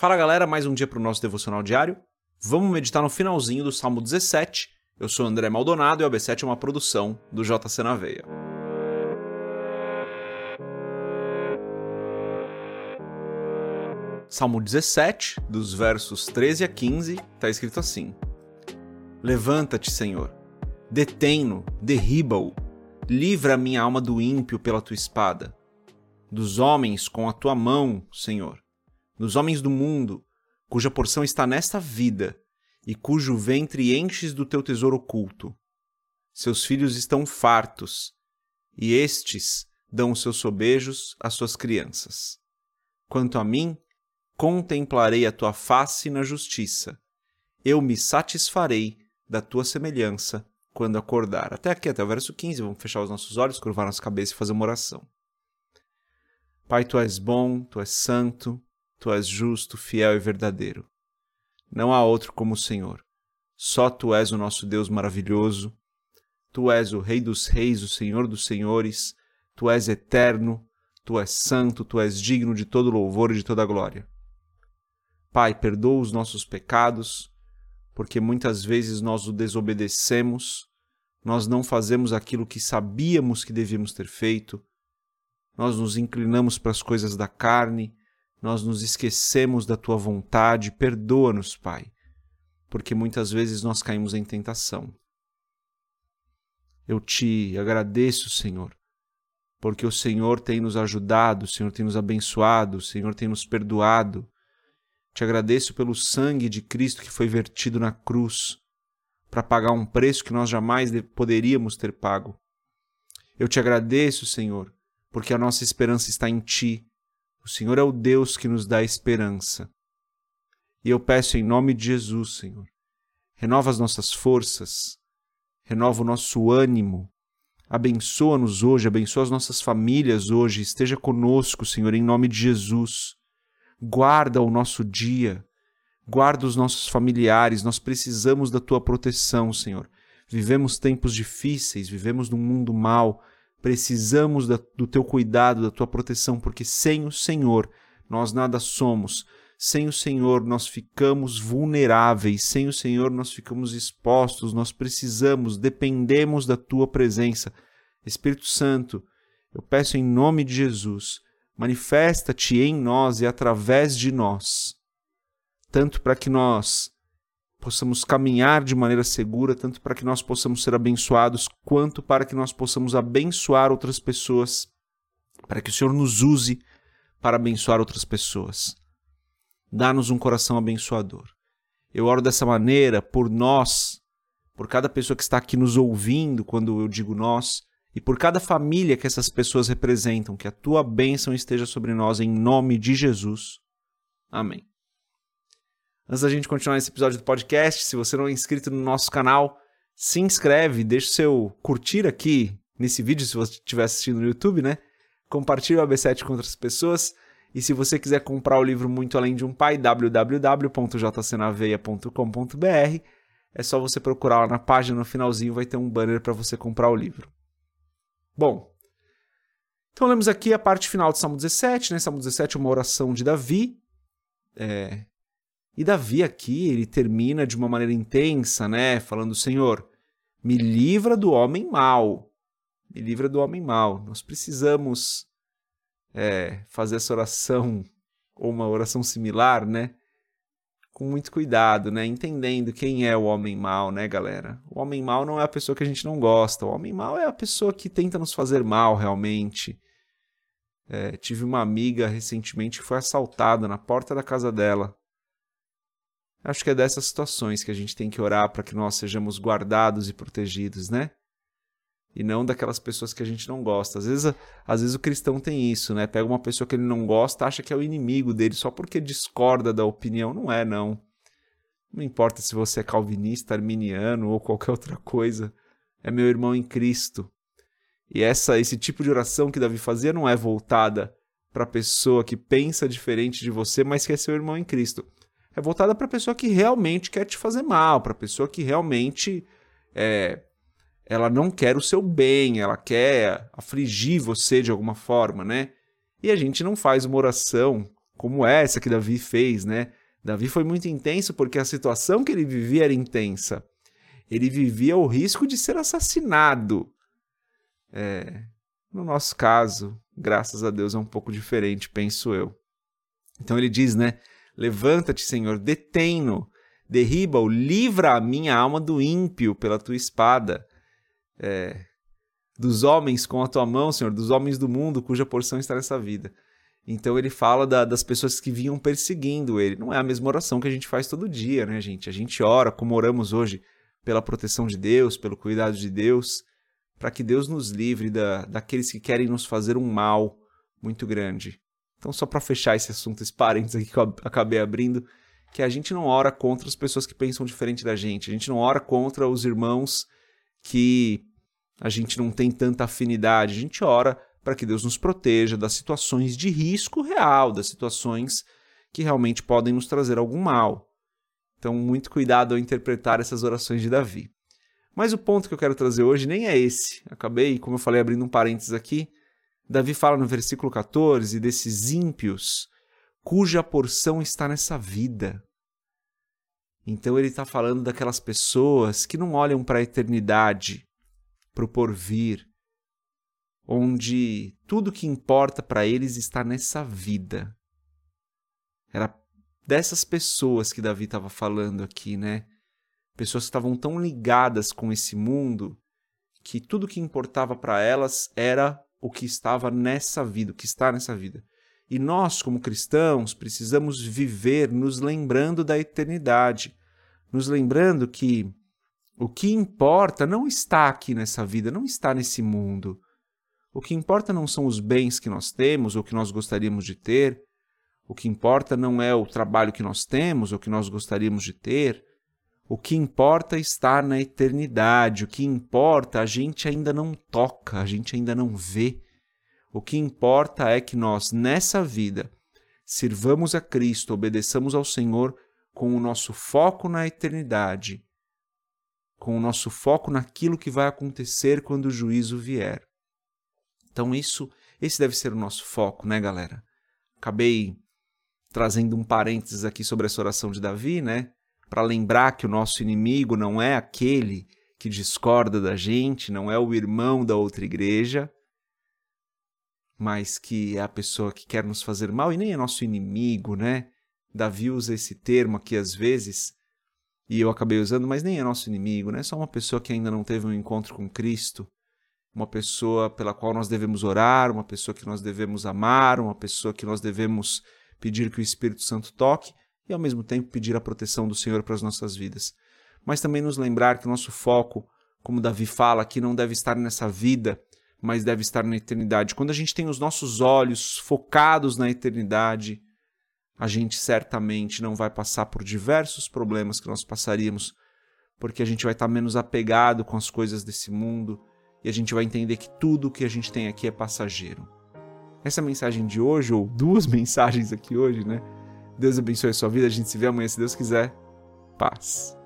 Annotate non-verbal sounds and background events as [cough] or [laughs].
Fala galera, mais um dia para o nosso devocional diário. Vamos meditar no finalzinho do Salmo 17. Eu sou André Maldonado e o AB7 é uma produção do JC na Veia. Salmo 17, dos versos 13 a 15, está escrito assim: Levanta-te, Senhor, detém-no, derriba-o, livra a minha alma do ímpio pela tua espada, dos homens com a tua mão, Senhor nos homens do mundo, cuja porção está nesta vida e cujo ventre enches do teu tesouro oculto. Seus filhos estão fartos, e estes dão os seus sobejos às suas crianças. Quanto a mim, contemplarei a tua face na justiça. Eu me satisfarei da tua semelhança quando acordar. Até aqui, até o verso 15, vamos fechar os nossos olhos, curvar nossa cabeça e fazer uma oração. Pai, tu és bom, tu és santo, tu és justo, fiel e verdadeiro. Não há outro como o Senhor. Só tu és o nosso Deus maravilhoso. Tu és o Rei dos Reis, o Senhor dos Senhores. Tu és eterno, tu és santo, tu és digno de todo louvor e de toda glória. Pai, perdoa os nossos pecados, porque muitas vezes nós o desobedecemos, nós não fazemos aquilo que sabíamos que devíamos ter feito, nós nos inclinamos para as coisas da carne, nós nos esquecemos da tua vontade, perdoa-nos, Pai, porque muitas vezes nós caímos em tentação. Eu te agradeço, Senhor, porque o Senhor tem nos ajudado, o Senhor tem nos abençoado, o Senhor tem nos perdoado. Te agradeço pelo sangue de Cristo que foi vertido na cruz para pagar um preço que nós jamais poderíamos ter pago. Eu te agradeço, Senhor, porque a nossa esperança está em Ti o Senhor é o Deus que nos dá esperança. E eu peço em nome de Jesus, Senhor, renova as nossas forças, renova o nosso ânimo, abençoa-nos hoje, abençoa as nossas famílias hoje, esteja conosco, Senhor, em nome de Jesus. Guarda o nosso dia, guarda os nossos familiares, nós precisamos da tua proteção, Senhor. Vivemos tempos difíceis, vivemos num mundo mau, Precisamos da, do teu cuidado, da tua proteção, porque sem o Senhor nós nada somos. Sem o Senhor nós ficamos vulneráveis, sem o Senhor nós ficamos expostos, nós precisamos, dependemos da tua presença. Espírito Santo, eu peço em nome de Jesus, manifesta-te em nós e através de nós, tanto para que nós possamos caminhar de maneira segura, tanto para que nós possamos ser abençoados, quanto para que nós possamos abençoar outras pessoas, para que o Senhor nos use para abençoar outras pessoas. Dá-nos um coração abençoador. Eu oro dessa maneira por nós, por cada pessoa que está aqui nos ouvindo quando eu digo nós, e por cada família que essas pessoas representam, que a tua bênção esteja sobre nós em nome de Jesus. Amém. Antes da gente continuar esse episódio do podcast, se você não é inscrito no nosso canal, se inscreve, deixa o seu curtir aqui nesse vídeo, se você estiver assistindo no YouTube, né? Compartilhe o AB7 com outras pessoas. E se você quiser comprar o livro Muito Além de um Pai, www.jcnaveia.com.br, é só você procurar lá na página, no finalzinho vai ter um banner para você comprar o livro. Bom, então lemos aqui a parte final do Salmo 17, né? Salmo 17 é uma oração de Davi, é, e Davi aqui, ele termina de uma maneira intensa, né? Falando, Senhor, me livra do homem mau. Me livra do homem mau. Nós precisamos é, fazer essa oração, ou uma oração similar, né? Com muito cuidado, né? Entendendo quem é o homem mau, né, galera? O homem mau não é a pessoa que a gente não gosta. O homem mau é a pessoa que tenta nos fazer mal, realmente. É, tive uma amiga recentemente que foi assaltada na porta da casa dela Acho que é dessas situações que a gente tem que orar para que nós sejamos guardados e protegidos, né? E não daquelas pessoas que a gente não gosta. Às vezes, às vezes o cristão tem isso, né? Pega uma pessoa que ele não gosta, acha que é o inimigo dele só porque discorda da opinião. Não é, não. Não importa se você é calvinista, arminiano ou qualquer outra coisa. É meu irmão em Cristo. E essa, esse tipo de oração que Davi fazia não é voltada para a pessoa que pensa diferente de você, mas que é seu irmão em Cristo é voltada para a pessoa que realmente quer te fazer mal, para a pessoa que realmente é, ela não quer o seu bem, ela quer afligir você de alguma forma, né? E a gente não faz uma oração como essa que Davi fez, né? Davi foi muito intenso porque a situação que ele vivia era intensa. Ele vivia o risco de ser assassinado. É, no nosso caso, graças a Deus, é um pouco diferente, penso eu. Então ele diz, né? Levanta-te, Senhor, detém-no, derriba-o, livra a minha alma do ímpio pela tua espada. É, dos homens com a tua mão, Senhor, dos homens do mundo cuja porção está nessa vida. Então ele fala da, das pessoas que vinham perseguindo ele. Não é a mesma oração que a gente faz todo dia, né, gente? A gente ora, como oramos hoje, pela proteção de Deus, pelo cuidado de Deus, para que Deus nos livre da, daqueles que querem nos fazer um mal muito grande. Então, só para fechar esse assunto, esse parênteses aqui que eu acabei abrindo, que a gente não ora contra as pessoas que pensam diferente da gente. A gente não ora contra os irmãos que a gente não tem tanta afinidade. A gente ora para que Deus nos proteja das situações de risco real, das situações que realmente podem nos trazer algum mal. Então, muito cuidado ao interpretar essas orações de Davi. Mas o ponto que eu quero trazer hoje nem é esse. Acabei, como eu falei, abrindo um parênteses aqui. Davi fala no versículo 14 desses ímpios cuja porção está nessa vida. Então ele está falando daquelas pessoas que não olham para a eternidade, para o porvir, onde tudo que importa para eles está nessa vida. Era dessas pessoas que Davi estava falando aqui, né? Pessoas que estavam tão ligadas com esse mundo que tudo que importava para elas era o que estava nessa vida, o que está nessa vida. E nós, como cristãos, precisamos viver nos lembrando da eternidade, nos lembrando que o que importa não está aqui nessa vida, não está nesse mundo. O que importa não são os bens que nós temos ou que nós gostaríamos de ter. O que importa não é o trabalho que nós temos ou que nós gostaríamos de ter. O que importa está na eternidade. O que importa a gente ainda não toca, a gente ainda não vê. O que importa é que nós, nessa vida, sirvamos a Cristo, obedeçamos ao Senhor com o nosso foco na eternidade, com o nosso foco naquilo que vai acontecer quando o juízo vier. Então isso, esse deve ser o nosso foco, né, galera? Acabei trazendo um parênteses aqui sobre essa oração de Davi, né? Para lembrar que o nosso inimigo não é aquele que discorda da gente, não é o irmão da outra igreja, mas que é a pessoa que quer nos fazer mal e nem é nosso inimigo, né? Davi usa esse termo aqui às vezes, e eu acabei usando, mas nem é nosso inimigo, né? É só uma pessoa que ainda não teve um encontro com Cristo uma pessoa pela qual nós devemos orar, uma pessoa que nós devemos amar, uma pessoa que nós devemos pedir que o Espírito Santo toque e ao mesmo tempo pedir a proteção do Senhor para as nossas vidas. Mas também nos lembrar que o nosso foco, como Davi fala, aqui não deve estar nessa vida, mas deve estar na eternidade. Quando a gente tem os nossos olhos focados na eternidade, a gente certamente não vai passar por diversos problemas que nós passaríamos, porque a gente vai estar menos apegado com as coisas desse mundo, e a gente vai entender que tudo que a gente tem aqui é passageiro. Essa mensagem de hoje, ou duas [laughs] mensagens aqui hoje, né? Deus abençoe a sua vida. A gente se vê amanhã, se Deus quiser. Paz.